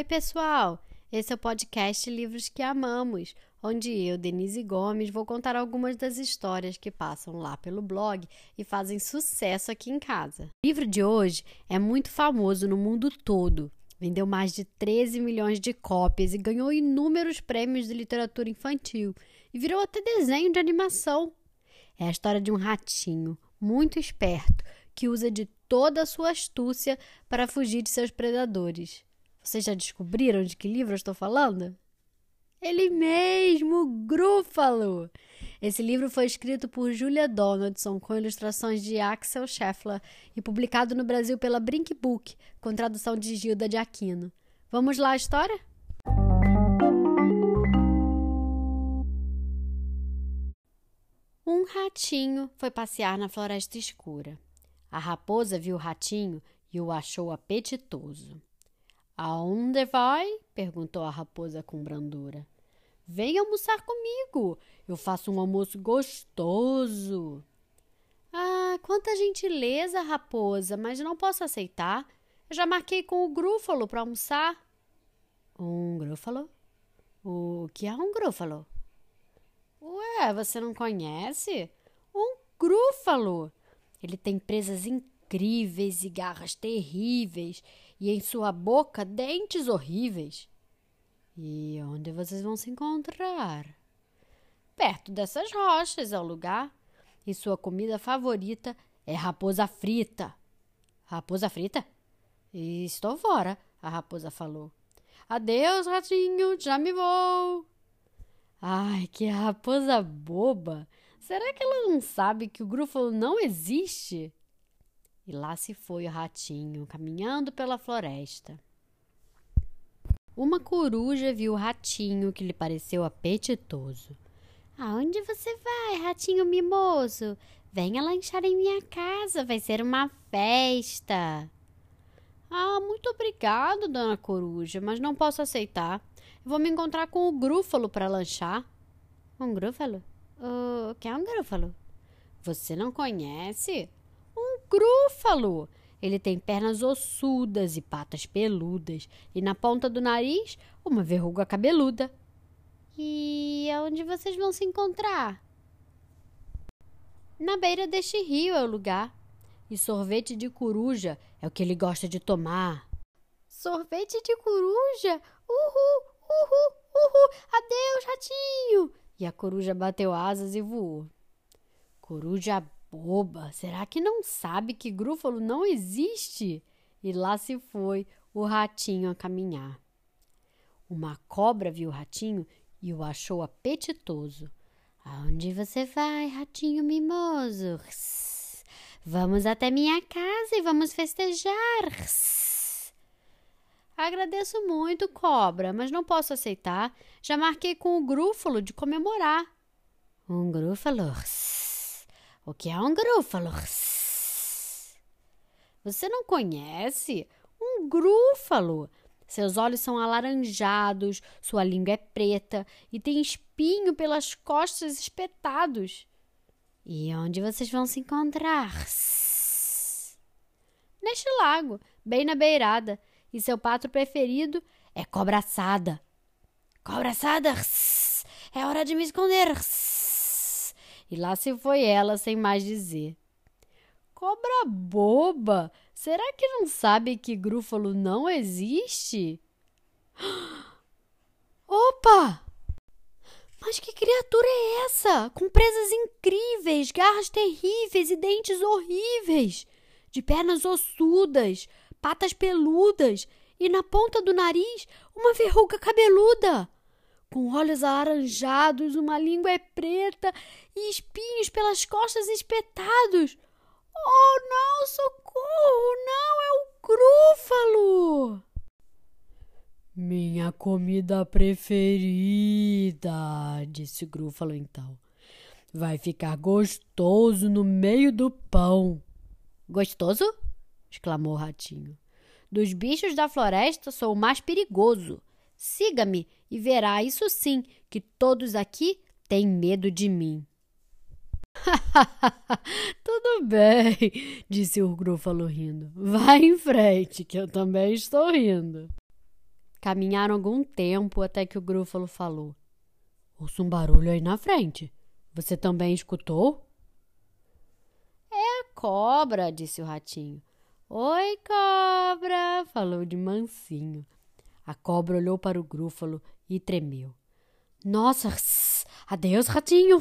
Oi, pessoal! Esse é o podcast Livros que Amamos, onde eu, Denise Gomes, vou contar algumas das histórias que passam lá pelo blog e fazem sucesso aqui em casa. O livro de hoje é muito famoso no mundo todo. Vendeu mais de 13 milhões de cópias e ganhou inúmeros prêmios de literatura infantil e virou até desenho de animação. É a história de um ratinho muito esperto que usa de toda a sua astúcia para fugir de seus predadores. Vocês já descobriram de que livro eu estou falando? Ele mesmo, Grúfalo! Esse livro foi escrito por Julia Donaldson com ilustrações de Axel Scheffler e publicado no Brasil pela Brink Book, com tradução de Gilda de Aquino. Vamos lá a história? Um ratinho foi passear na floresta escura. A raposa viu o ratinho e o achou apetitoso. Aonde vai? perguntou a raposa com brandura. Vem almoçar comigo. Eu faço um almoço gostoso. Ah, quanta gentileza, raposa, mas não posso aceitar. Eu já marquei com o grúfalo para almoçar. Um grúfalo? O que é um grúfalo? Ué, você não conhece? Um grúfalo. Ele tem presas incríveis e garras terríveis, e em sua boca dentes horríveis. E onde vocês vão se encontrar? Perto dessas rochas é o lugar. E sua comida favorita é raposa frita. Raposa frita? Estou fora, a raposa falou. Adeus, ratinho, já me vou. Ai, que raposa boba! Será que ela não sabe que o grúfalo não existe? E lá se foi o ratinho, caminhando pela floresta. Uma coruja viu o ratinho que lhe pareceu apetitoso. Aonde você vai, ratinho mimoso? Venha lanchar em minha casa, vai ser uma festa. Ah, muito obrigado, dona coruja, mas não posso aceitar. Vou me encontrar com o grúfalo para lanchar. Um grúfalo? O que é um grúfalo? Você não conhece? Grúfalo! Ele tem pernas ossudas e patas peludas, e na ponta do nariz uma verruga cabeluda. E aonde vocês vão se encontrar? Na beira deste rio é o lugar. E sorvete de coruja é o que ele gosta de tomar. Sorvete de coruja? Uhul, uhul, uhul! Adeus, ratinho! E a coruja bateu asas e voou. Coruja boba, será que não sabe que Grúfalo não existe? E lá se foi o ratinho a caminhar. Uma cobra viu o ratinho e o achou apetitoso. Aonde você vai, ratinho mimoso? Vamos até minha casa e vamos festejar. Agradeço muito, cobra, mas não posso aceitar. Já marquei com o grúfalo de comemorar. Um grúfalo? O que é um grúfalo? Você não conhece? Um grúfalo. Seus olhos são alaranjados, sua língua é preta e tem espinho pelas costas espetados. E onde vocês vão se encontrar? Neste lago, bem na beirada e seu pato preferido é cobra assada. Cobra assada! É hora de me esconder! E lá se foi ela sem mais dizer. Cobra boba! Será que não sabe que Grúfalo não existe? Opa! Mas que criatura é essa? Com presas incríveis, garras terríveis e dentes horríveis, de pernas ossudas, patas peludas e na ponta do nariz uma verruga cabeluda. Com olhos alaranjados, uma língua é preta e espinhos pelas costas espetados. Oh, não, socorro! Não, é o grúfalo! Minha comida preferida, disse o grúfalo então. Vai ficar gostoso no meio do pão. Gostoso? exclamou o ratinho. Dos bichos da floresta sou o mais perigoso. Siga-me e verá, isso sim, que todos aqui têm medo de mim. Tudo bem, disse o grúfalo rindo. Vá em frente, que eu também estou rindo. Caminharam algum tempo até que o Grúfalo falou: Ouço um barulho aí na frente. Você também escutou? É a cobra, disse o ratinho. Oi, cobra, falou de mansinho. A cobra olhou para o Grúfalo e tremeu. Nossa, adeus, ratinho!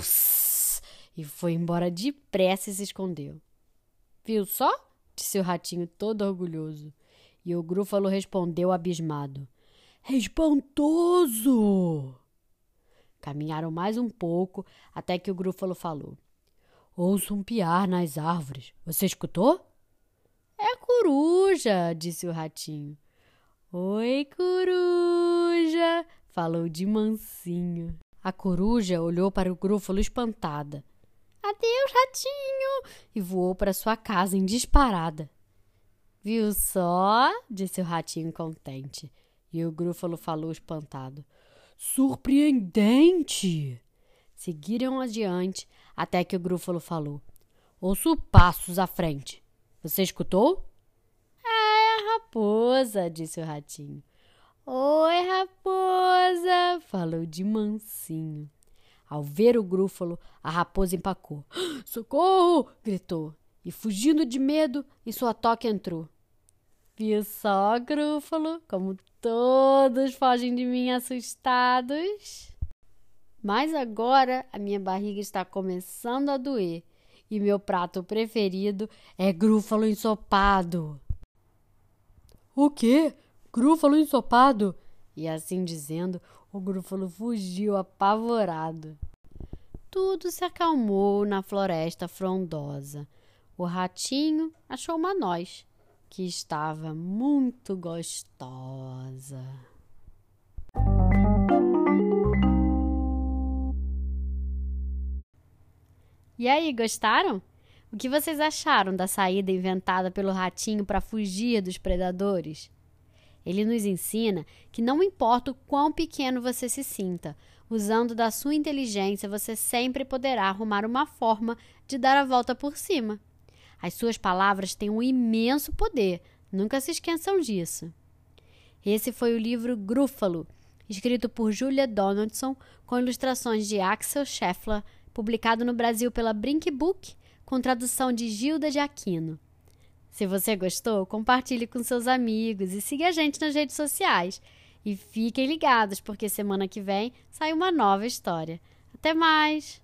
E foi embora depressa e se escondeu. Viu só? disse o ratinho todo orgulhoso. E o Grúfalo respondeu abismado: espantoso! Caminharam mais um pouco até que o Grúfalo falou: Ouço um piar nas árvores. Você escutou? É coruja, disse o ratinho. Oi, coruja, falou de mansinho. A coruja olhou para o Grúfalo espantada. Adeus, ratinho! E voou para sua casa em disparada. Viu só? disse o ratinho contente. E o Grúfalo falou espantado. Surpreendente! Seguiram adiante até que o Grúfalo falou: Ouço passos à frente. Você escutou? Raposa, disse o ratinho. Oi, raposa, falou de mansinho. Ao ver o Grúfalo, a raposa empacou. Socorro! gritou. E fugindo de medo, em sua toca entrou. Viu só, Grúfalo, como todos fogem de mim assustados? Mas agora a minha barriga está começando a doer e meu prato preferido é grúfalo ensopado. O quê? Grúfalo ensopado? E assim dizendo, o grúfalo fugiu apavorado. Tudo se acalmou na floresta frondosa. O ratinho achou uma noz que estava muito gostosa. E aí, gostaram? O que vocês acharam da saída inventada pelo ratinho para fugir dos predadores? Ele nos ensina que não importa o quão pequeno você se sinta, usando da sua inteligência você sempre poderá arrumar uma forma de dar a volta por cima. As suas palavras têm um imenso poder, nunca se esqueçam disso. Esse foi o livro Grúfalo, escrito por Julia Donaldson, com ilustrações de Axel Scheffler, publicado no Brasil pela Brink Book, com tradução de Gilda de Aquino. Se você gostou, compartilhe com seus amigos e siga a gente nas redes sociais. E fiquem ligados, porque semana que vem sai uma nova história. Até mais!